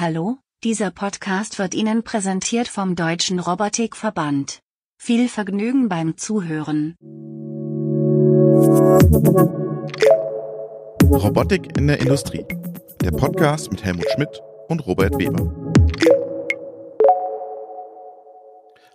Hallo, dieser Podcast wird Ihnen präsentiert vom Deutschen Robotikverband. Viel Vergnügen beim Zuhören. Robotik in der Industrie. Der Podcast mit Helmut Schmidt und Robert Weber.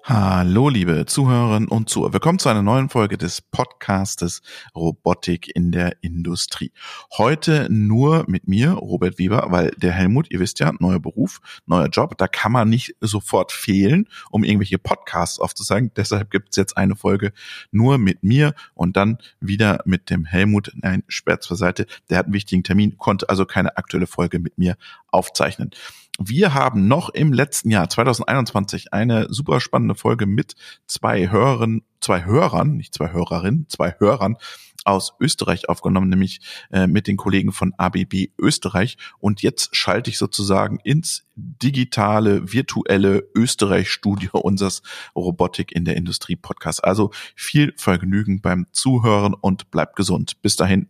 Hallo, liebe Zuhörerinnen und Zuhörer. Willkommen zu einer neuen Folge des Podcastes Robotik in der Industrie. Heute nur mit mir, Robert Weber, weil der Helmut, ihr wisst ja, neuer Beruf, neuer Job, da kann man nicht sofort fehlen, um irgendwelche Podcasts aufzuzeigen. Deshalb gibt's jetzt eine Folge nur mit mir und dann wieder mit dem Helmut. Nein, Sperz zur Seite. Der hat einen wichtigen Termin, konnte also keine aktuelle Folge mit mir aufzeichnen. Wir haben noch im letzten Jahr 2021 eine super spannende Folge mit zwei Hörern, zwei Hörern, nicht zwei Hörerinnen, zwei Hörern aus Österreich aufgenommen, nämlich äh, mit den Kollegen von ABB Österreich. Und jetzt schalte ich sozusagen ins digitale, virtuelle Österreich-Studio unseres Robotik in der Industrie Podcast. Also viel Vergnügen beim Zuhören und bleibt gesund. Bis dahin.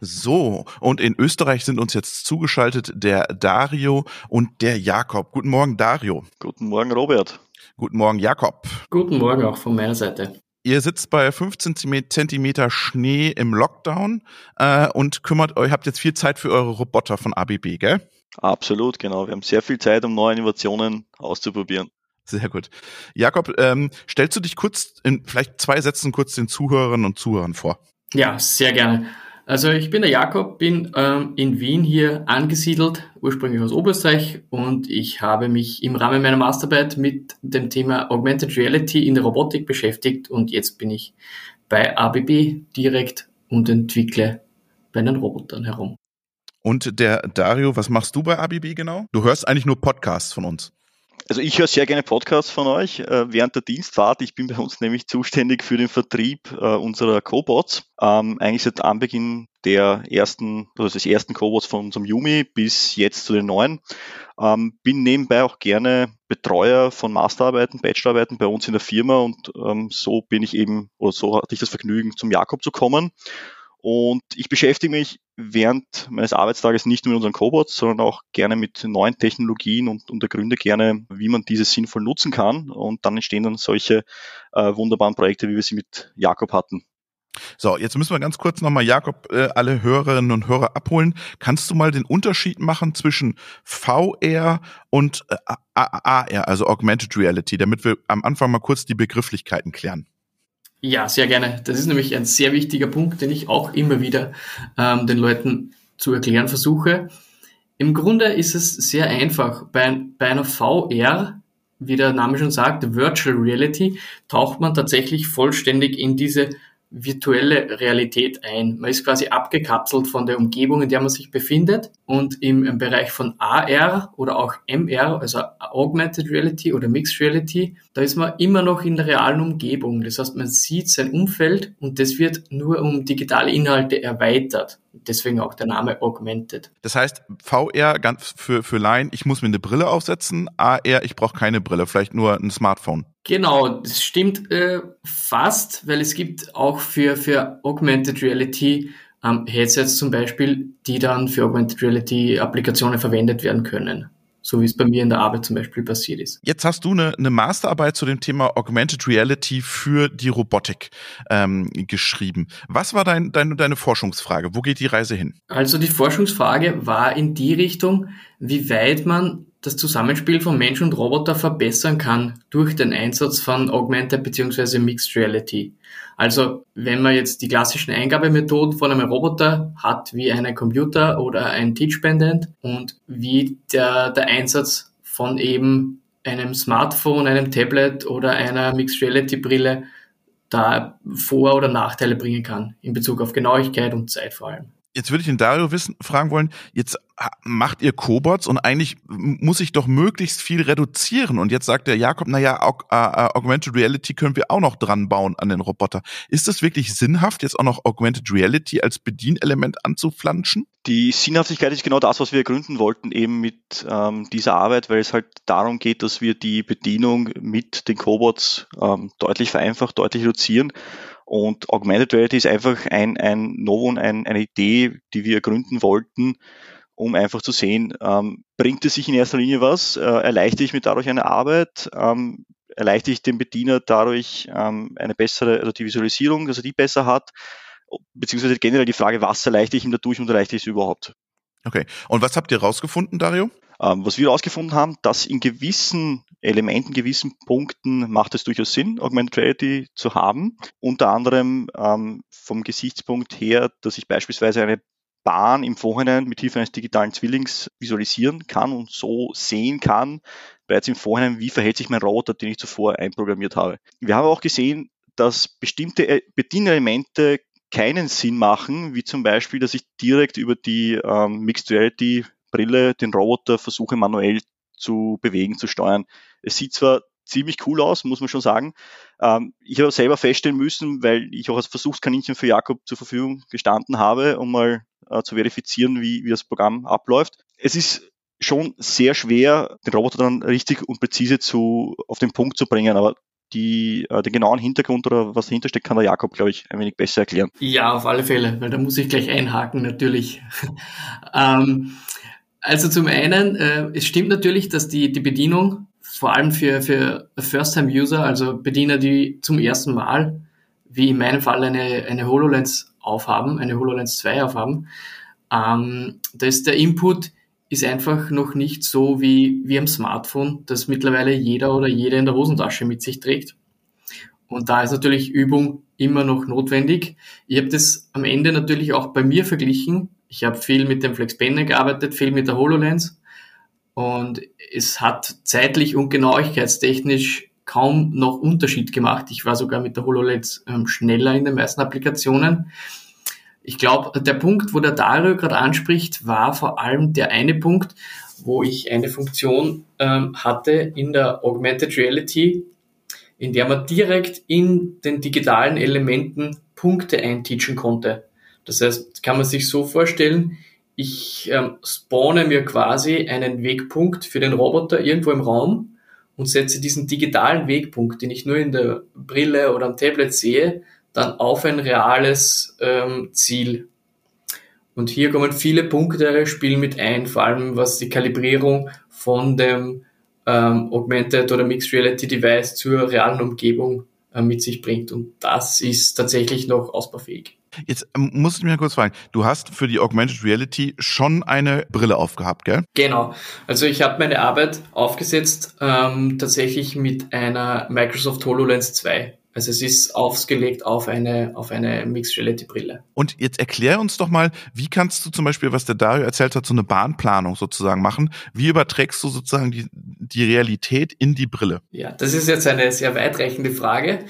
So, und in Österreich sind uns jetzt zugeschaltet der Dario und der Jakob. Guten Morgen, Dario. Guten Morgen, Robert. Guten Morgen, Jakob. Guten Morgen auch von meiner Seite. Ihr sitzt bei 15 Zentimeter Schnee im Lockdown äh, und kümmert euch, habt jetzt viel Zeit für eure Roboter von ABB, gell? Absolut, genau. Wir haben sehr viel Zeit, um neue Innovationen auszuprobieren. Sehr gut. Jakob, ähm, stellst du dich kurz in vielleicht zwei Sätzen kurz den Zuhörerinnen und Zuhörern vor? Ja, sehr gerne. Also ich bin der Jakob, bin ähm, in Wien hier angesiedelt, ursprünglich aus Oberösterreich und ich habe mich im Rahmen meiner Masterarbeit mit dem Thema Augmented Reality in der Robotik beschäftigt und jetzt bin ich bei ABB direkt und entwickle bei den Robotern herum. Und der Dario, was machst du bei ABB genau? Du hörst eigentlich nur Podcasts von uns. Also ich höre sehr gerne Podcasts von euch äh, während der Dienstfahrt. Ich bin bei uns nämlich zuständig für den Vertrieb äh, unserer Cobots. Ähm, eigentlich seit Anbeginn der ersten, also des ersten Cobots von unserem Yumi bis jetzt zu den neuen. Ähm, bin nebenbei auch gerne Betreuer von Masterarbeiten, Bachelorarbeiten bei uns in der Firma und ähm, so bin ich eben, oder so hatte ich das Vergnügen, zum Jakob zu kommen. Und ich beschäftige mich während meines Arbeitstages nicht nur mit unseren Cobots, sondern auch gerne mit neuen Technologien und, und ergründe gerne, wie man diese sinnvoll nutzen kann. Und dann entstehen dann solche äh, wunderbaren Projekte, wie wir sie mit Jakob hatten. So, jetzt müssen wir ganz kurz nochmal, Jakob, äh, alle Hörerinnen und Hörer abholen. Kannst du mal den Unterschied machen zwischen VR und äh, AR, also Augmented Reality, damit wir am Anfang mal kurz die Begrifflichkeiten klären? Ja, sehr gerne. Das ist nämlich ein sehr wichtiger Punkt, den ich auch immer wieder ähm, den Leuten zu erklären versuche. Im Grunde ist es sehr einfach. Bei, bei einer VR, wie der Name schon sagt, Virtual Reality, taucht man tatsächlich vollständig in diese virtuelle Realität ein. Man ist quasi abgekapselt von der Umgebung, in der man sich befindet. Und im, Bereich von AR oder auch MR, also Augmented Reality oder Mixed Reality, da ist man immer noch in der realen Umgebung. Das heißt, man sieht sein Umfeld und das wird nur um digitale Inhalte erweitert. Deswegen auch der Name Augmented. Das heißt, VR ganz für, für Laien, ich muss mir eine Brille aufsetzen. AR, ich brauche keine Brille, vielleicht nur ein Smartphone. Genau, das stimmt äh, fast, weil es gibt auch für, für Augmented Reality ähm, Headsets zum Beispiel, die dann für Augmented Reality Applikationen verwendet werden können so wie es bei mir in der Arbeit zum Beispiel passiert ist. Jetzt hast du eine, eine Masterarbeit zu dem Thema Augmented Reality für die Robotik ähm, geschrieben. Was war dein, dein, deine Forschungsfrage? Wo geht die Reise hin? Also die Forschungsfrage war in die Richtung, wie weit man das Zusammenspiel von Mensch und Roboter verbessern kann durch den Einsatz von Augmented bzw. Mixed Reality. Also wenn man jetzt die klassischen Eingabemethoden von einem Roboter hat, wie einen Computer oder ein Teach Pendant und wie der, der Einsatz von eben einem Smartphone, einem Tablet oder einer Mixed Reality Brille da Vor- oder Nachteile bringen kann in Bezug auf Genauigkeit und Zeit vor allem. Jetzt würde ich den Dario wissen, fragen wollen, jetzt macht ihr Cobots und eigentlich muss ich doch möglichst viel reduzieren. Und jetzt sagt der Jakob, naja, Aug äh, äh, Augmented Reality können wir auch noch dran bauen an den Roboter. Ist es wirklich sinnhaft, jetzt auch noch Augmented Reality als Bedienelement anzuflanschen? Die Sinnhaftigkeit ist genau das, was wir gründen wollten, eben mit ähm, dieser Arbeit, weil es halt darum geht, dass wir die Bedienung mit den Cobots ähm, deutlich vereinfacht, deutlich reduzieren Und Augmented Reality ist einfach ein, ein Novum, ein, eine Idee, die wir gründen wollten, um einfach zu sehen, ähm, bringt es sich in erster Linie was, äh, erleichtere ich mir dadurch eine Arbeit, ähm, erleichtere ich dem Bediener dadurch ähm, eine bessere, also die Visualisierung, dass er die besser hat, beziehungsweise generell die Frage, was erleichtere ich ihm dadurch und erleichtere ich es überhaupt. Okay. Und was habt ihr rausgefunden, Dario? Ähm, was wir herausgefunden haben, dass in gewissen Elementen, gewissen Punkten macht es durchaus Sinn, Augmented Reality zu haben. Unter anderem ähm, vom Gesichtspunkt her, dass ich beispielsweise eine Bahn im Vorhinein mit Hilfe eines digitalen Zwillings visualisieren kann und so sehen kann, bereits im Vorhinein, wie verhält sich mein Roboter, den ich zuvor einprogrammiert habe. Wir haben auch gesehen, dass bestimmte äh, Bedienelemente keinen Sinn machen, wie zum Beispiel, dass ich direkt über die ähm, Mixed Reality Brille den Roboter versuche manuell zu bewegen, zu steuern. Es sieht zwar ziemlich cool aus, muss man schon sagen. Ähm, ich habe selber feststellen müssen, weil ich auch als Versuchskaninchen für Jakob zur Verfügung gestanden habe, um mal äh, zu verifizieren, wie, wie das Programm abläuft. Es ist schon sehr schwer, den Roboter dann richtig und präzise zu, auf den Punkt zu bringen, aber die, äh, den genauen Hintergrund oder was dahinter steckt, kann der Jakob, glaube ich, ein wenig besser erklären. Ja, auf alle Fälle, weil da muss ich gleich einhaken, natürlich. ähm, also zum einen, äh, es stimmt natürlich, dass die, die Bedienung, vor allem für, für First-Time-User, also Bediener, die zum ersten Mal, wie in meinem Fall, eine, eine HoloLens aufhaben, eine HoloLens 2 aufhaben, ähm, da ist der Input ist einfach noch nicht so wie, wie am Smartphone, das mittlerweile jeder oder jede in der Hosentasche mit sich trägt. Und da ist natürlich Übung immer noch notwendig. Ich habe das am Ende natürlich auch bei mir verglichen. Ich habe viel mit dem FlexPenne gearbeitet, viel mit der HoloLens. Und es hat zeitlich und genauigkeitstechnisch kaum noch Unterschied gemacht. Ich war sogar mit der HoloLens ähm, schneller in den meisten Applikationen. Ich glaube, der Punkt, wo der Dario gerade anspricht, war vor allem der eine Punkt, wo ich eine Funktion ähm, hatte in der Augmented Reality, in der man direkt in den digitalen Elementen Punkte einteachen konnte. Das heißt, kann man sich so vorstellen, ich ähm, spawne mir quasi einen Wegpunkt für den Roboter irgendwo im Raum und setze diesen digitalen Wegpunkt, den ich nur in der Brille oder am Tablet sehe, dann auf ein reales ähm, Ziel. Und hier kommen viele Punkte spielen mit ein, vor allem was die Kalibrierung von dem ähm, Augmented oder Mixed Reality Device zur realen Umgebung äh, mit sich bringt. Und das ist tatsächlich noch ausbaufähig. Jetzt ähm, muss ich mir kurz fragen, du hast für die Augmented Reality schon eine Brille aufgehabt, gell? Genau. Also ich habe meine Arbeit aufgesetzt ähm, tatsächlich mit einer Microsoft HoloLens 2. Also es ist ausgelegt auf eine, auf eine Mixed Reality Brille. Und jetzt erklär uns doch mal, wie kannst du zum Beispiel, was der Dario erzählt hat, so eine Bahnplanung sozusagen machen? Wie überträgst du sozusagen die, die Realität in die Brille? Ja, das ist jetzt eine sehr weitreichende Frage.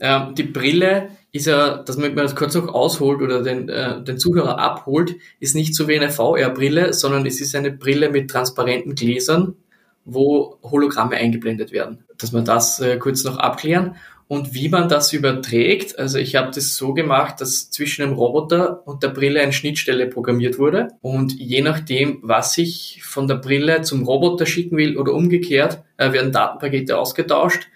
Ähm, die Brille ist ja, dass man das kurz noch ausholt oder den, äh, den Zuhörer abholt, ist nicht so wie eine VR-Brille, sondern es ist eine Brille mit transparenten Gläsern, wo Hologramme eingeblendet werden. Dass wir das äh, kurz noch abklären. Und wie man das überträgt, also ich habe das so gemacht, dass zwischen dem Roboter und der Brille eine Schnittstelle programmiert wurde. Und je nachdem, was ich von der Brille zum Roboter schicken will oder umgekehrt, äh, werden Datenpakete ausgetauscht.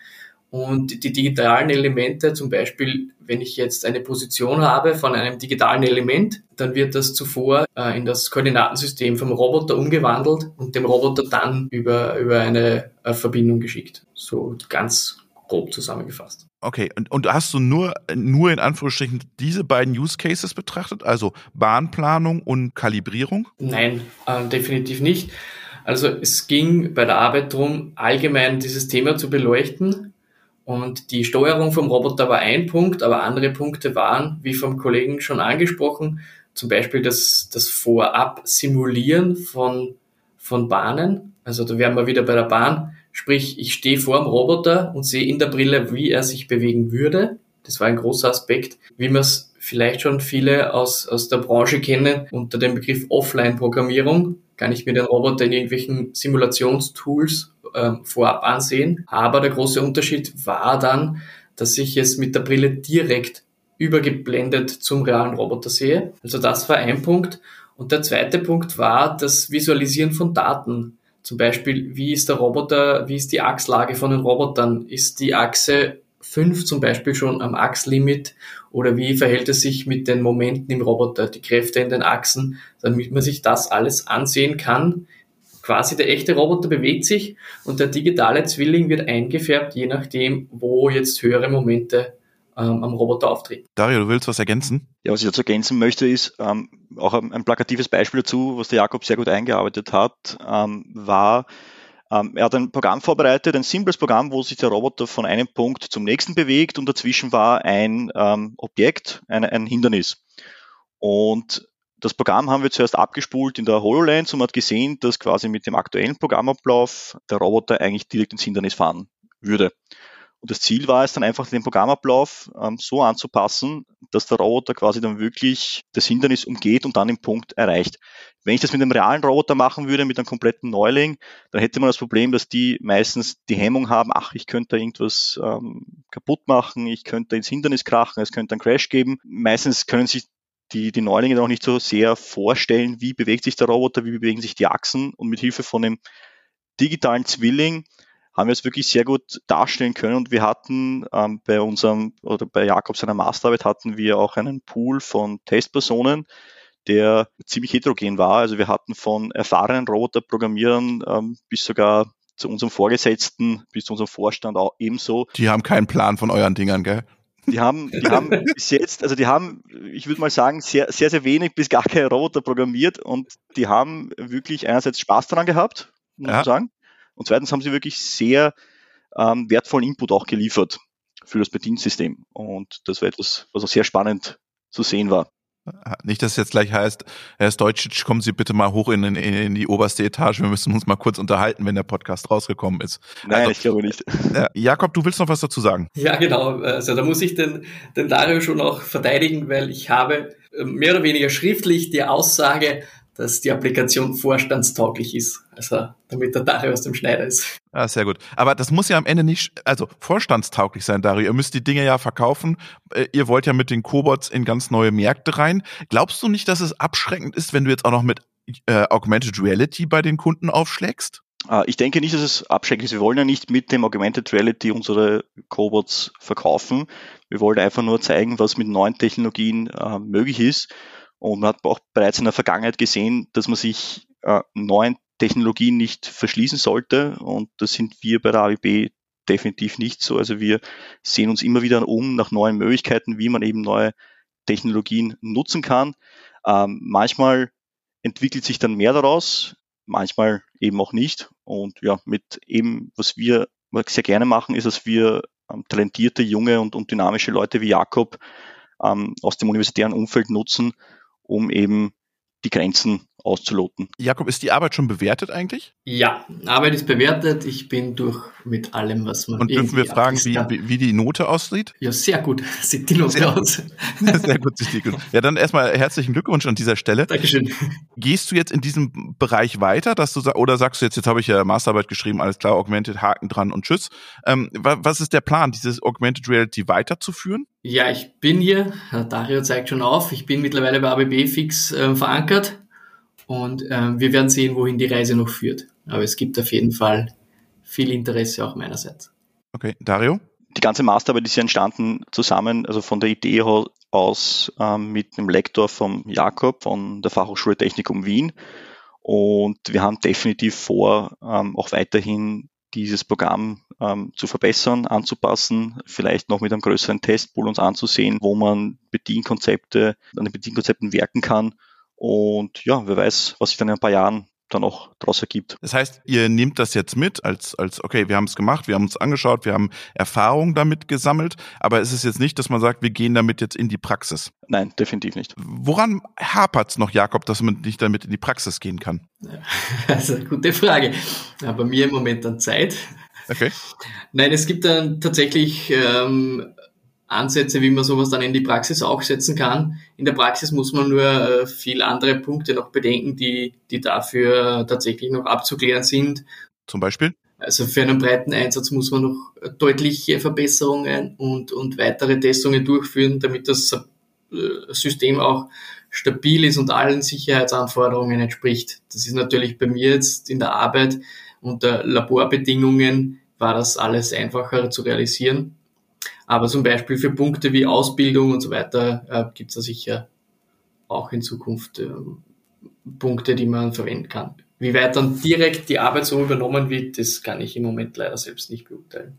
Und die digitalen Elemente, zum Beispiel, wenn ich jetzt eine Position habe von einem digitalen Element, dann wird das zuvor äh, in das Koordinatensystem vom Roboter umgewandelt und dem Roboter dann über, über eine äh, Verbindung geschickt. So ganz grob zusammengefasst. Okay, und, und hast du nur, nur in Anführungsstrichen diese beiden Use Cases betrachtet, also Bahnplanung und Kalibrierung? Nein, äh, definitiv nicht. Also es ging bei der Arbeit darum, allgemein dieses Thema zu beleuchten. Und die Steuerung vom Roboter war ein Punkt, aber andere Punkte waren, wie vom Kollegen schon angesprochen, zum Beispiel das, das Vorab-Simulieren von, von Bahnen. Also da wären wir wieder bei der Bahn Sprich, ich stehe vor dem Roboter und sehe in der Brille, wie er sich bewegen würde. Das war ein großer Aspekt, wie man es vielleicht schon viele aus, aus der Branche kennen, unter dem Begriff Offline-Programmierung. Kann ich mir den Roboter in irgendwelchen Simulationstools äh, vorab ansehen. Aber der große Unterschied war dann, dass ich es mit der Brille direkt übergeblendet zum realen Roboter sehe. Also das war ein Punkt. Und der zweite Punkt war das Visualisieren von Daten. Zum Beispiel, wie ist der Roboter, wie ist die Achslage von den Robotern? Ist die Achse 5 zum Beispiel schon am Achslimit oder wie verhält es sich mit den Momenten im Roboter, die Kräfte in den Achsen, damit man sich das alles ansehen kann. Quasi der echte Roboter bewegt sich und der digitale Zwilling wird eingefärbt, je nachdem, wo jetzt höhere Momente ähm, am Roboter auftreten. Dario, du willst was ergänzen? Ja, was ich dazu ergänzen möchte, ist ähm, auch ein, ein, plakatives Beispiel dazu, was der Jakob sehr gut eingearbeitet hat, ähm, war, ähm, er hat ein Programm vorbereitet, ein simples Programm, wo sich der Roboter von einem Punkt zum nächsten bewegt und dazwischen war ein ähm, Objekt, ein, ein Hindernis. Und das Programm haben wir zuerst abgespult in der HoloLens und man hat gesehen, dass quasi mit dem aktuellen Programmablauf der Roboter eigentlich direkt ins Hindernis fahren würde. Und das Ziel war es dann einfach, den Programmablauf ähm, so anzupassen, dass der Roboter quasi dann wirklich das Hindernis umgeht und dann den Punkt erreicht. Wenn ich das mit einem realen Roboter machen würde, mit einem kompletten Neuling, dann hätte man das Problem, dass die meistens die Hemmung haben, ach, ich könnte irgendwas ähm, kaputt machen, ich könnte ins Hindernis krachen, es könnte einen Crash geben. Meistens können sich die, die Neulinge noch nicht so sehr vorstellen, wie bewegt sich der Roboter, wie bewegen sich die Achsen und mit Hilfe von einem digitalen Zwilling haben wir es wirklich sehr gut darstellen können und wir hatten ähm, bei unserem oder bei Jakob seiner Masterarbeit hatten wir auch einen Pool von Testpersonen, der ziemlich heterogen war. Also wir hatten von erfahrenen Roboterprogrammierern ähm, bis sogar zu unserem Vorgesetzten, bis zu unserem Vorstand auch ebenso. Die haben keinen Plan von euren Dingern, gell? Die haben, die haben bis jetzt, also die haben, ich würde mal sagen, sehr, sehr, sehr wenig bis gar keine Roboter programmiert und die haben wirklich einerseits Spaß daran gehabt, muss man sagen. Und zweitens haben sie wirklich sehr ähm, wertvollen Input auch geliefert für das Bediensystem. Und das war etwas, was auch sehr spannend zu sehen war. Nicht, dass es jetzt gleich heißt, Herr Stojcic, kommen Sie bitte mal hoch in, in, in, die oberste Etage. Wir müssen uns mal kurz unterhalten, wenn der Podcast rausgekommen ist. Nein, also, ich glaube nicht. Äh, Jakob, du willst noch was dazu sagen? Ja, genau. Also da muss ich den, den Dario schon auch verteidigen, weil ich habe äh, mehr oder weniger schriftlich die Aussage dass die Applikation vorstandstauglich ist. Also damit der Dario aus dem Schneider ist. Ah, sehr gut. Aber das muss ja am Ende nicht, also vorstandstauglich sein, Dario. Ihr müsst die Dinge ja verkaufen. Äh, ihr wollt ja mit den Cobots in ganz neue Märkte rein. Glaubst du nicht, dass es abschreckend ist, wenn du jetzt auch noch mit äh, Augmented Reality bei den Kunden aufschlägst? Ah, ich denke nicht, dass es abschreckend ist. Wir wollen ja nicht mit dem Augmented Reality unsere Cobots verkaufen. Wir wollen einfach nur zeigen, was mit neuen Technologien äh, möglich ist. Und man hat auch bereits in der Vergangenheit gesehen, dass man sich äh, neuen Technologien nicht verschließen sollte. Und das sind wir bei der AWB definitiv nicht so. Also wir sehen uns immer wieder um nach neuen Möglichkeiten, wie man eben neue Technologien nutzen kann. Ähm, manchmal entwickelt sich dann mehr daraus, manchmal eben auch nicht. Und ja, mit eben, was wir sehr gerne machen, ist, dass wir ähm, talentierte, junge und, und, dynamische Leute wie Jakob ähm, aus dem universitären Umfeld nutzen, um eben die Grenzen auszuloten. Jakob, ist die Arbeit schon bewertet eigentlich? Ja, Arbeit ist bewertet. Ich bin durch mit allem, was man. Und dürfen wir fragen, wie, wie, wie, die Note aussieht? Ja, sehr gut sieht die Note sehr aus. sehr gut sieht die gut. Ja, dann erstmal herzlichen Glückwunsch an dieser Stelle. Dankeschön. Gehst du jetzt in diesem Bereich weiter, dass du oder sagst du jetzt, jetzt habe ich ja Masterarbeit geschrieben, alles klar, Augmented, Haken dran und Tschüss. Ähm, was ist der Plan, dieses Augmented Reality weiterzuführen? Ja, ich bin hier, Dario zeigt schon auf, ich bin mittlerweile bei ABB fix äh, verankert und äh, wir werden sehen, wohin die Reise noch führt. Aber es gibt auf jeden Fall viel Interesse auch meinerseits. Okay, Dario? Die ganze Masterarbeit ist ja entstanden zusammen, also von der Idee aus ähm, mit dem Lektor vom Jakob von der Fachhochschule Technikum Wien. Und wir haben definitiv vor, ähm, auch weiterhin dieses Programm ähm, zu verbessern, anzupassen, vielleicht noch mit einem größeren Testpool uns anzusehen, wo man Bedienkonzepte, an den Bedienkonzepten werken kann und ja, wer weiß, was sich dann in ein paar Jahren dann auch daraus ergibt. Das heißt, ihr nehmt das jetzt mit als, als okay, wir haben es gemacht, wir haben uns angeschaut, wir haben Erfahrung damit gesammelt, aber es ist jetzt nicht, dass man sagt, wir gehen damit jetzt in die Praxis. Nein, definitiv nicht. Woran hapert es noch, Jakob, dass man nicht damit in die Praxis gehen kann? Also, gute Frage. Ja, bei mir im Moment an Zeit. Okay. Nein, es gibt dann tatsächlich ähm, Ansätze, wie man sowas dann in die Praxis auch setzen kann. In der Praxis muss man nur äh, viel andere Punkte noch bedenken, die, die dafür tatsächlich noch abzuklären sind. Zum Beispiel? Also für einen breiten Einsatz muss man noch deutliche Verbesserungen und, und weitere Testungen durchführen, damit das äh, System auch stabil ist und allen Sicherheitsanforderungen entspricht. Das ist natürlich bei mir jetzt in der Arbeit unter Laborbedingungen war das alles einfacher zu realisieren. Aber zum Beispiel für Punkte wie Ausbildung und so weiter äh, gibt es da sicher auch in Zukunft äh, Punkte, die man verwenden kann. Wie weit dann direkt die Arbeit so übernommen wird, das kann ich im Moment leider selbst nicht beurteilen.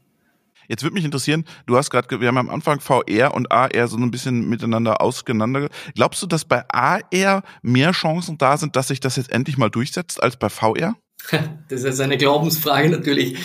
Jetzt würde mich interessieren, du hast gerade, wir haben am Anfang VR und AR so ein bisschen miteinander auseinander. Glaubst du, dass bei AR mehr Chancen da sind, dass sich das jetzt endlich mal durchsetzt als bei VR? Das ist eine Glaubensfrage natürlich.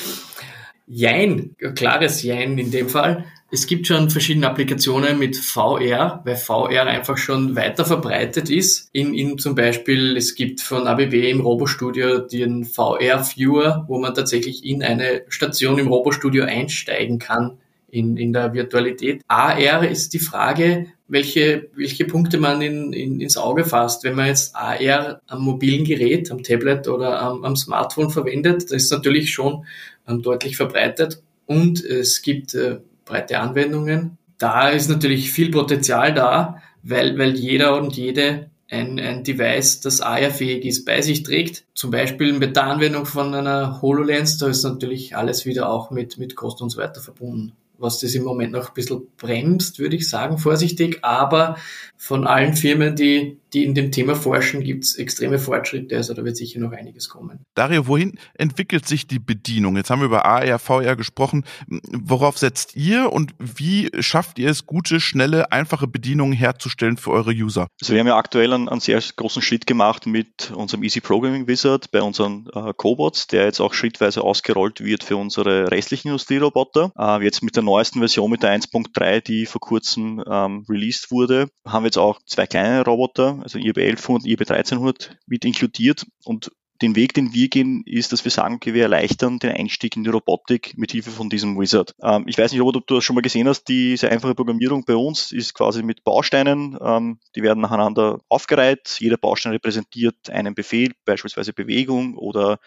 Jein, klares Jein in dem Fall. Es gibt schon verschiedene Applikationen mit VR, weil VR einfach schon weiter verbreitet ist. In, in zum Beispiel, es gibt von ABB im Robostudio den VR-Viewer, wo man tatsächlich in eine Station im Robostudio einsteigen kann in, in der Virtualität. AR ist die Frage, welche, welche Punkte man in, in, ins Auge fasst. Wenn man jetzt AR am mobilen Gerät, am Tablet oder am, am Smartphone verwendet, das ist natürlich schon ähm, deutlich verbreitet und es gibt äh, breite Anwendungen. Da ist natürlich viel Potenzial da, weil, weil jeder und jede ein, ein Device, das AR-fähig ist, bei sich trägt. Zum Beispiel mit der Anwendung von einer HoloLens, da ist natürlich alles wieder auch mit, mit Kosten und so weiter verbunden was das im Moment noch ein bisschen bremst, würde ich sagen, vorsichtig. Aber von allen Firmen, die, die in dem Thema forschen, gibt es extreme Fortschritte. Also da wird sicher noch einiges kommen. Dario, wohin entwickelt sich die Bedienung? Jetzt haben wir über AR, VR gesprochen. Worauf setzt ihr und wie schafft ihr es, gute, schnelle, einfache Bedienungen herzustellen für eure User? Also wir haben ja aktuell einen, einen sehr großen Schritt gemacht mit unserem Easy Programming Wizard bei unseren äh, Cobots, der jetzt auch schrittweise ausgerollt wird für unsere restlichen Industrieroboter. Äh, jetzt mit der neuesten Version, mit der 1.3, die vor kurzem ähm, released wurde, haben wir jetzt auch zwei kleine Roboter, also IRB 1100 und IRB 1300 mit inkludiert und den Weg, den wir gehen, ist, dass wir sagen, okay, wir erleichtern den Einstieg in die Robotik mit Hilfe von diesem Wizard. Ähm, ich weiß nicht, ob du das schon mal gesehen hast, diese einfache Programmierung bei uns ist quasi mit Bausteinen, ähm, die werden nacheinander aufgereiht. Jeder Baustein repräsentiert einen Befehl, beispielsweise Bewegung oder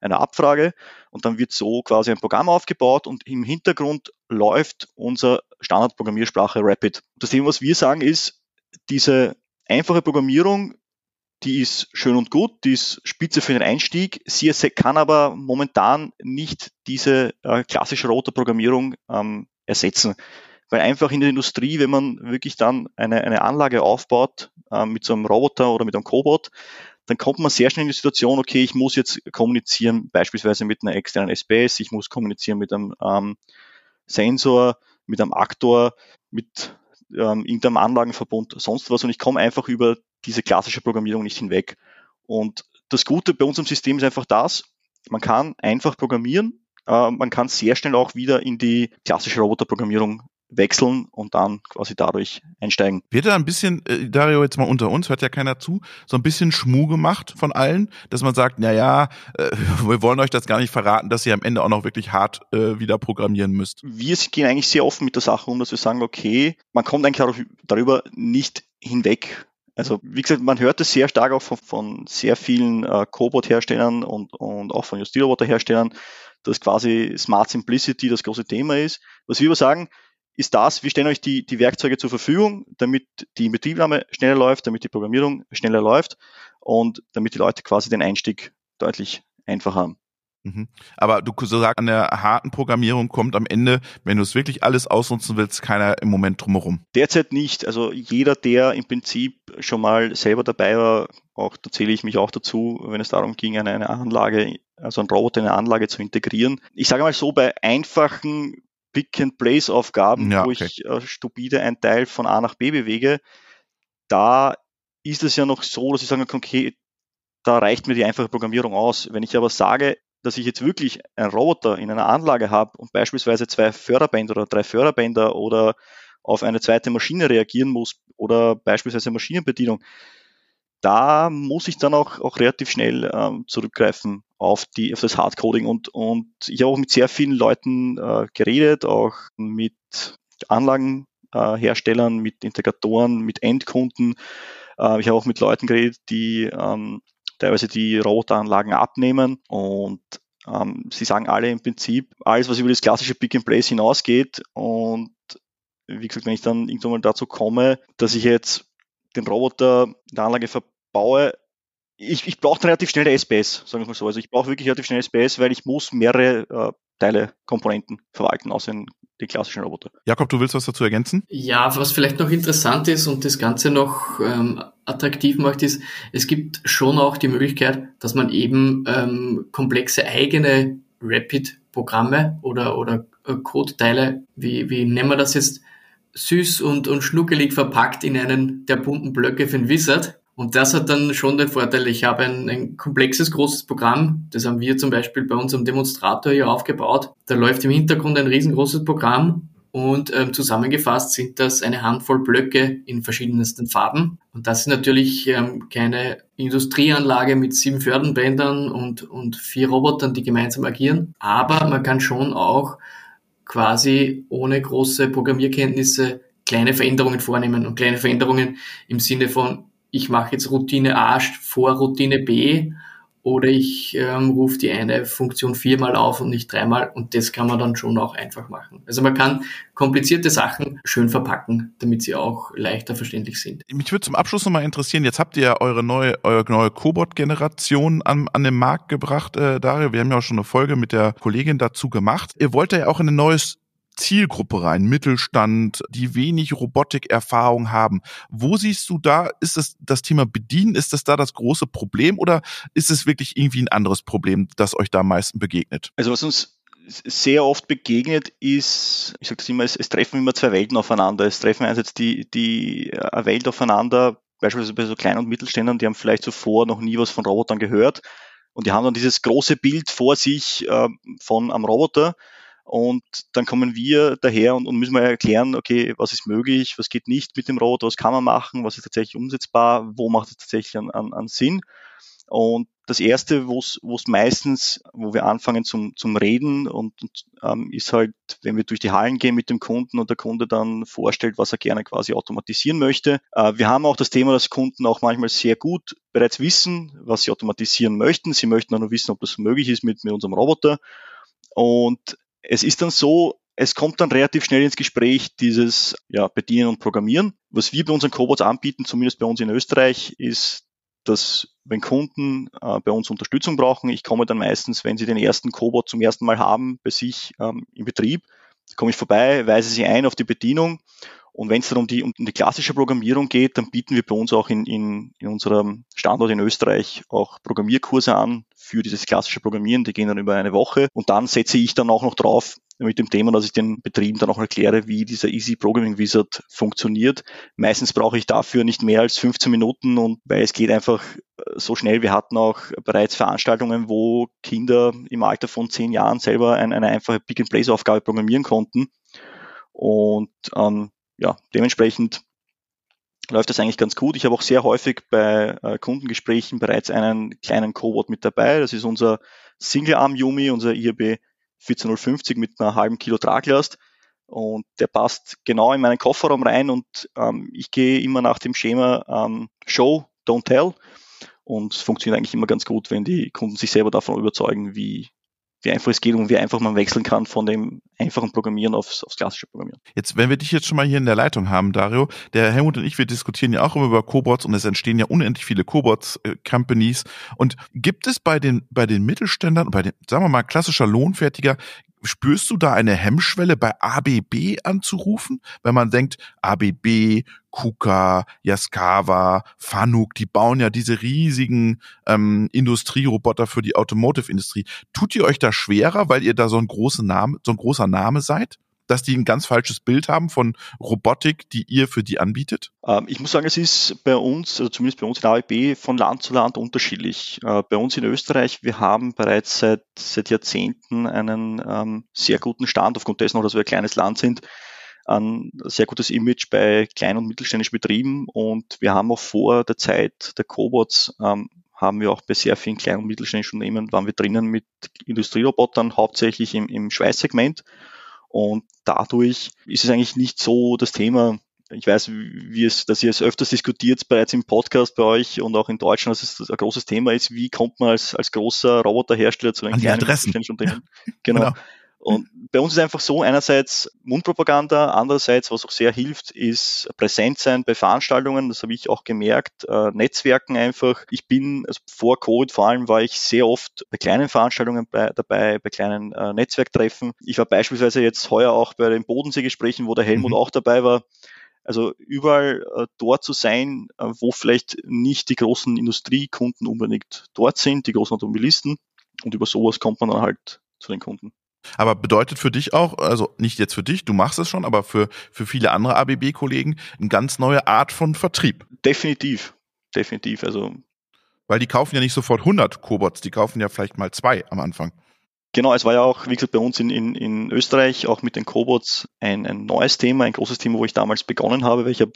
eine Abfrage. Und dann wird so quasi ein Programm aufgebaut und im Hintergrund läuft unser Standardprogrammiersprache Rapid. Das Thema, was wir sagen, ist, diese einfache Programmierung die ist schön und gut, die ist spitze für den Einstieg. Sie kann aber momentan nicht diese äh, klassische Roboterprogrammierung ähm, ersetzen. Weil einfach in der Industrie, wenn man wirklich dann eine, eine Anlage aufbaut äh, mit so einem Roboter oder mit einem Cobot, dann kommt man sehr schnell in die Situation, okay, ich muss jetzt kommunizieren, beispielsweise mit einer externen SPS, ich muss kommunizieren mit einem ähm, Sensor, mit einem Aktor, mit ähm, irgendeinem Anlagenverbund, sonst was und ich komme einfach über diese klassische Programmierung nicht hinweg. Und das Gute bei unserem System ist einfach das, man kann einfach programmieren, äh, man kann sehr schnell auch wieder in die klassische Roboterprogrammierung wechseln und dann quasi dadurch einsteigen. Wird da ein bisschen, äh, Dario, jetzt mal unter uns, hört ja keiner zu, so ein bisschen Schmu gemacht von allen, dass man sagt, na ja, äh, wir wollen euch das gar nicht verraten, dass ihr am Ende auch noch wirklich hart äh, wieder programmieren müsst. Wir gehen eigentlich sehr offen mit der Sache um, dass wir sagen, okay, man kommt eigentlich darüber nicht hinweg. Also wie gesagt, man hört es sehr stark auch von, von sehr vielen äh, Cobot-Herstellern und, und auch von Justilroboter-Herstellern, dass quasi Smart Simplicity das große Thema ist. Was wir aber sagen, ist das, wir stellen euch die, die Werkzeuge zur Verfügung, damit die Inbetriebnahme schneller läuft, damit die Programmierung schneller läuft und damit die Leute quasi den Einstieg deutlich einfacher haben. Mhm. Aber du sagst, an der harten Programmierung kommt am Ende, wenn du es wirklich alles ausnutzen willst, keiner im Moment drumherum. Derzeit nicht. Also jeder, der im Prinzip schon mal selber dabei war, auch da zähle ich mich auch dazu, wenn es darum ging, eine, eine Anlage, also ein Roboter in eine Anlage zu integrieren. Ich sage mal so, bei einfachen Pick-and-Place-Aufgaben, ja, wo okay. ich äh, stupide ein Teil von A nach B bewege, da ist es ja noch so, dass ich sagen kann, okay, da reicht mir die einfache Programmierung aus. Wenn ich aber sage, dass ich jetzt wirklich einen Roboter in einer Anlage habe und beispielsweise zwei Förderbänder oder drei Förderbänder oder auf eine zweite Maschine reagieren muss oder beispielsweise Maschinenbedienung, da muss ich dann auch, auch relativ schnell ähm, zurückgreifen auf, die, auf das Hardcoding. Und, und ich habe auch mit sehr vielen Leuten äh, geredet, auch mit Anlagenherstellern, äh, mit Integratoren, mit Endkunden. Äh, ich habe auch mit Leuten geredet, die ähm, teilweise die Roboteranlagen abnehmen und ähm, sie sagen alle im Prinzip, alles, was über das klassische Pick and Place hinausgeht und wie gesagt, wenn ich dann irgendwann mal dazu komme, dass ich jetzt den Roboter in der Anlage verbaue, ich, ich brauche relativ schnell SPS, sagen wir mal so. Also ich brauche wirklich relativ schnell SPS, weil ich muss mehrere äh, Teile, Komponenten verwalten, außer die klassischen Roboter. Jakob, du willst was dazu ergänzen? Ja, was vielleicht noch interessant ist und das Ganze noch ähm, attraktiv macht, ist, es gibt schon auch die Möglichkeit, dass man eben ähm, komplexe eigene Rapid-Programme oder, oder äh, Code-Teile, wie, wie nennen wir das jetzt, süß und, und schnuckelig verpackt in einen der bunten Blöcke für ein Wizard. Und das hat dann schon den Vorteil, ich habe ein, ein komplexes, großes Programm. Das haben wir zum Beispiel bei unserem Demonstrator hier aufgebaut. Da läuft im Hintergrund ein riesengroßes Programm und ähm, zusammengefasst sind das eine Handvoll Blöcke in verschiedensten Farben. Und das ist natürlich ähm, keine Industrieanlage mit sieben Fördenbändern und, und vier Robotern, die gemeinsam agieren. Aber man kann schon auch quasi ohne große Programmierkenntnisse kleine Veränderungen vornehmen. Und kleine Veränderungen im Sinne von, ich mache jetzt Routine A vor Routine B oder ich ähm, rufe die eine Funktion viermal auf und nicht dreimal und das kann man dann schon auch einfach machen. Also man kann komplizierte Sachen schön verpacken, damit sie auch leichter verständlich sind. Mich würde zum Abschluss nochmal interessieren, jetzt habt ihr ja eure neue, eure neue Cobot-Generation an, an den Markt gebracht, äh, Dario. Wir haben ja auch schon eine Folge mit der Kollegin dazu gemacht. Ihr wollt ja auch in ein neues Zielgruppe rein, Mittelstand, die wenig Robotikerfahrung haben. Wo siehst du da, ist es das Thema Bedienen, ist das da das große Problem oder ist es wirklich irgendwie ein anderes Problem, das euch da am meisten begegnet? Also was uns sehr oft begegnet ist, ich sage das immer, es, es, treffen immer zwei Welten aufeinander. Es treffen einerseits die, die äh, Welt aufeinander, beispielsweise bei so kleinen und Mittelständern, die haben vielleicht zuvor noch nie was von Robotern gehört und die haben dann dieses große Bild vor sich äh, von einem Roboter und dann kommen wir daher und, und müssen mal erklären, okay, was ist möglich, was geht nicht mit dem Roboter, was kann man machen, was ist tatsächlich umsetzbar, wo macht es tatsächlich an, an, an Sinn. Und das erste, wo es meistens, wo wir anfangen zum, zum Reden und, und ähm, ist halt, wenn wir durch die Hallen gehen mit dem Kunden und der Kunde dann vorstellt, was er gerne quasi automatisieren möchte. Äh, wir haben auch das Thema, dass Kunden auch manchmal sehr gut bereits wissen, was sie automatisieren möchten. Sie möchten auch nur wissen, ob das möglich ist mit, mit unserem Roboter. Und es ist dann so, es kommt dann relativ schnell ins Gespräch dieses ja, Bedienen und Programmieren. Was wir bei unseren Cobots anbieten, zumindest bei uns in Österreich, ist, dass wenn Kunden äh, bei uns Unterstützung brauchen, ich komme dann meistens, wenn sie den ersten Cobot zum ersten Mal haben, bei sich ähm, im Betrieb, komme ich vorbei, weise sie ein auf die Bedienung und wenn es dann um die, um die klassische Programmierung geht, dann bieten wir bei uns auch in, in, in unserem Standort in Österreich auch Programmierkurse an für dieses klassische Programmieren. Die gehen dann über eine Woche. Und dann setze ich dann auch noch drauf mit dem Thema, dass ich den Betrieben dann auch erkläre, wie dieser Easy Programming Wizard funktioniert. Meistens brauche ich dafür nicht mehr als 15 Minuten und weil es geht einfach so schnell. Wir hatten auch bereits Veranstaltungen, wo Kinder im Alter von 10 Jahren selber eine, eine einfache Pick-and-Place-Aufgabe programmieren konnten. Und ähm, ja, dementsprechend läuft das eigentlich ganz gut. Ich habe auch sehr häufig bei äh, Kundengesprächen bereits einen kleinen Cobot mit dabei. Das ist unser Single-Arm-Yumi, unser IRB 14050 mit einer halben Kilo Traglast. Und der passt genau in meinen Kofferraum rein und ähm, ich gehe immer nach dem Schema ähm, Show, Don't Tell. Und es funktioniert eigentlich immer ganz gut, wenn die Kunden sich selber davon überzeugen, wie, wie einfach es geht und wie einfach man wechseln kann von dem einfachen Programmieren aufs, aufs klassische Programmieren. Jetzt, wenn wir dich jetzt schon mal hier in der Leitung haben, Dario, der Helmut und ich, wir diskutieren ja auch immer über Cobots und es entstehen ja unendlich viele Cobots-Companies. Äh, und gibt es bei den, bei den Mittelständern, bei den, sagen wir mal, klassischer Lohnfertiger, spürst du da eine Hemmschwelle bei ABB anzurufen, wenn man denkt, ABB, KUKA, Yaskawa, Fanuc, die bauen ja diese riesigen ähm, Industrieroboter für die Automotive-Industrie. Tut ihr euch da schwerer, weil ihr da so ein großer Name, so ein großer Name seid? Dass die ein ganz falsches Bild haben von Robotik, die ihr für die anbietet? Ähm, ich muss sagen, es ist bei uns, also zumindest bei uns in AEB, von Land zu Land unterschiedlich. Äh, bei uns in Österreich, wir haben bereits seit, seit Jahrzehnten einen ähm, sehr guten Stand, aufgrund dessen, dass wir ein kleines Land sind, ein sehr gutes Image bei kleinen und mittelständischen Betrieben und wir haben auch vor der Zeit der Cobots ähm, haben wir auch bei sehr vielen kleinen und mittelständischen Unternehmen, waren wir drinnen mit Industrierobotern, hauptsächlich im, im Schweißsegment und dadurch ist es eigentlich nicht so das Thema, ich weiß, wie es, dass ihr es öfters diskutiert bereits im Podcast bei euch und auch in Deutschland, dass es ein großes Thema ist. Wie kommt man als, als großer Roboterhersteller zu einem kleinen Adressen. Unternehmen? Ja. Genau. genau. Und bei uns ist einfach so, einerseits Mundpropaganda, andererseits, was auch sehr hilft, ist präsent sein bei Veranstaltungen, das habe ich auch gemerkt, äh, Netzwerken einfach. Ich bin, also vor Covid vor allem, war ich sehr oft bei kleinen Veranstaltungen bei, dabei, bei kleinen äh, Netzwerktreffen. Ich war beispielsweise jetzt heuer auch bei den Bodensee-Gesprächen, wo der Helmut mhm. auch dabei war. Also überall äh, dort zu sein, äh, wo vielleicht nicht die großen Industriekunden unbedingt dort sind, die großen Automobilisten. Und über sowas kommt man dann halt zu den Kunden. Aber bedeutet für dich auch, also nicht jetzt für dich, du machst es schon, aber für, für viele andere ABB-Kollegen eine ganz neue Art von Vertrieb. Definitiv, definitiv. Also weil die kaufen ja nicht sofort 100 Cobots, die kaufen ja vielleicht mal zwei am Anfang. Genau, es war ja auch, wie gesagt, bei uns in, in, in Österreich auch mit den Cobots ein, ein neues Thema, ein großes Thema, wo ich damals begonnen habe, weil ich habe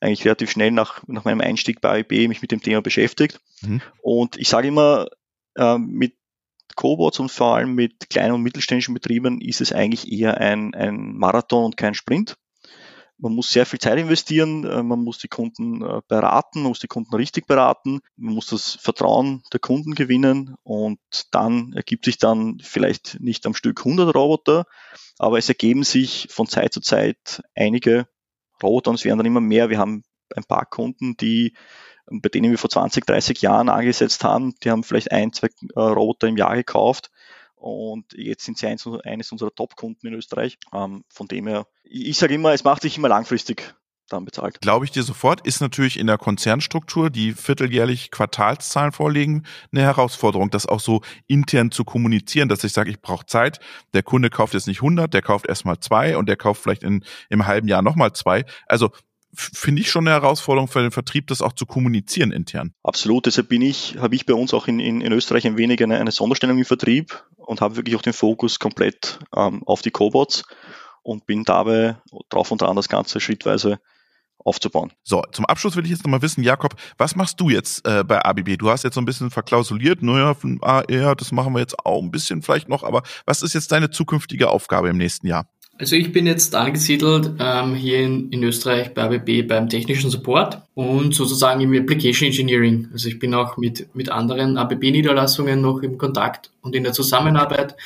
eigentlich relativ schnell nach, nach meinem Einstieg bei AIB mich mit dem Thema beschäftigt. Mhm. Und ich sage immer, äh, mit Cobots und vor allem mit kleinen und mittelständischen Betrieben ist es eigentlich eher ein, ein Marathon und kein Sprint. Man muss sehr viel Zeit investieren, äh, man muss die Kunden äh, beraten, man muss die Kunden richtig beraten, man muss das Vertrauen der Kunden gewinnen und dann ergibt sich dann vielleicht nicht am Stück 100 Roboter, aber es ergeben sich von Zeit zu Zeit einige Roboter und es werden dann immer mehr. Wir haben ein paar Kunden, die bei denen wir vor 20, 30 Jahren angesetzt haben, die haben vielleicht ein, zwei äh, Roboter im Jahr gekauft und jetzt sind sie eins, eines unserer Top-Kunden in Österreich. Ähm, von dem her, ich sage immer, es macht sich immer langfristig dann bezahlt. Glaube ich dir sofort, ist natürlich in der Konzernstruktur, die vierteljährlich Quartalszahlen vorlegen, eine Herausforderung, das auch so intern zu kommunizieren, dass ich sage, ich brauche Zeit. Der Kunde kauft jetzt nicht 100, der kauft erstmal zwei und der kauft vielleicht in, im halben Jahr nochmal zwei. Also finde ich schon eine Herausforderung für den Vertrieb, das auch zu kommunizieren intern. Absolut, deshalb bin ich, habe ich bei uns auch in, in, in Österreich ein wenig eine, eine Sonderstellung im Vertrieb und habe wirklich auch den Fokus komplett ähm, auf die Cobots und bin dabei drauf und dran, das Ganze schrittweise aufzubauen. So, zum Abschluss will ich jetzt nochmal wissen, Jakob, was machst du jetzt äh, bei ABB? Du hast jetzt so ein bisschen verklausuliert, naja, AR, das machen wir jetzt auch ein bisschen vielleicht noch, aber was ist jetzt deine zukünftige Aufgabe im nächsten Jahr? Also ich bin jetzt angesiedelt ähm, hier in, in Österreich bei ABB beim technischen Support und sozusagen im Application Engineering. Also ich bin auch mit, mit anderen ABB-Niederlassungen noch im Kontakt und in der Zusammenarbeit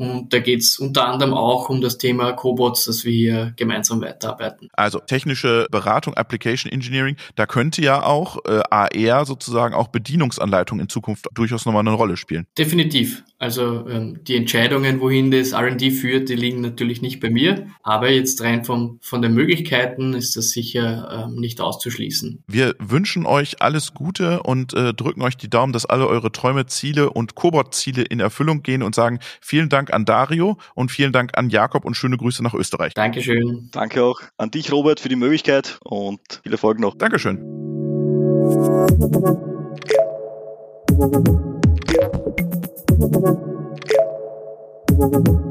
und da geht es unter anderem auch um das Thema Cobots, dass wir hier gemeinsam weiterarbeiten. Also technische Beratung, Application Engineering, da könnte ja auch äh, AR sozusagen auch Bedienungsanleitung in Zukunft durchaus nochmal eine Rolle spielen. Definitiv. Also ähm, die Entscheidungen, wohin das RD führt, die liegen natürlich nicht bei mir. Aber jetzt rein vom, von den Möglichkeiten ist das sicher ähm, nicht auszuschließen. Wir wünschen euch alles Gute und äh, drücken euch die Daumen, dass alle eure Träume, Ziele und Cobot-Ziele in Erfüllung gehen und sagen vielen Dank an Dario und vielen Dank an Jakob und schöne Grüße nach Österreich. Dankeschön. Danke auch an dich, Robert, für die Möglichkeit und viel Erfolg noch. Dankeschön. Thank Thank you.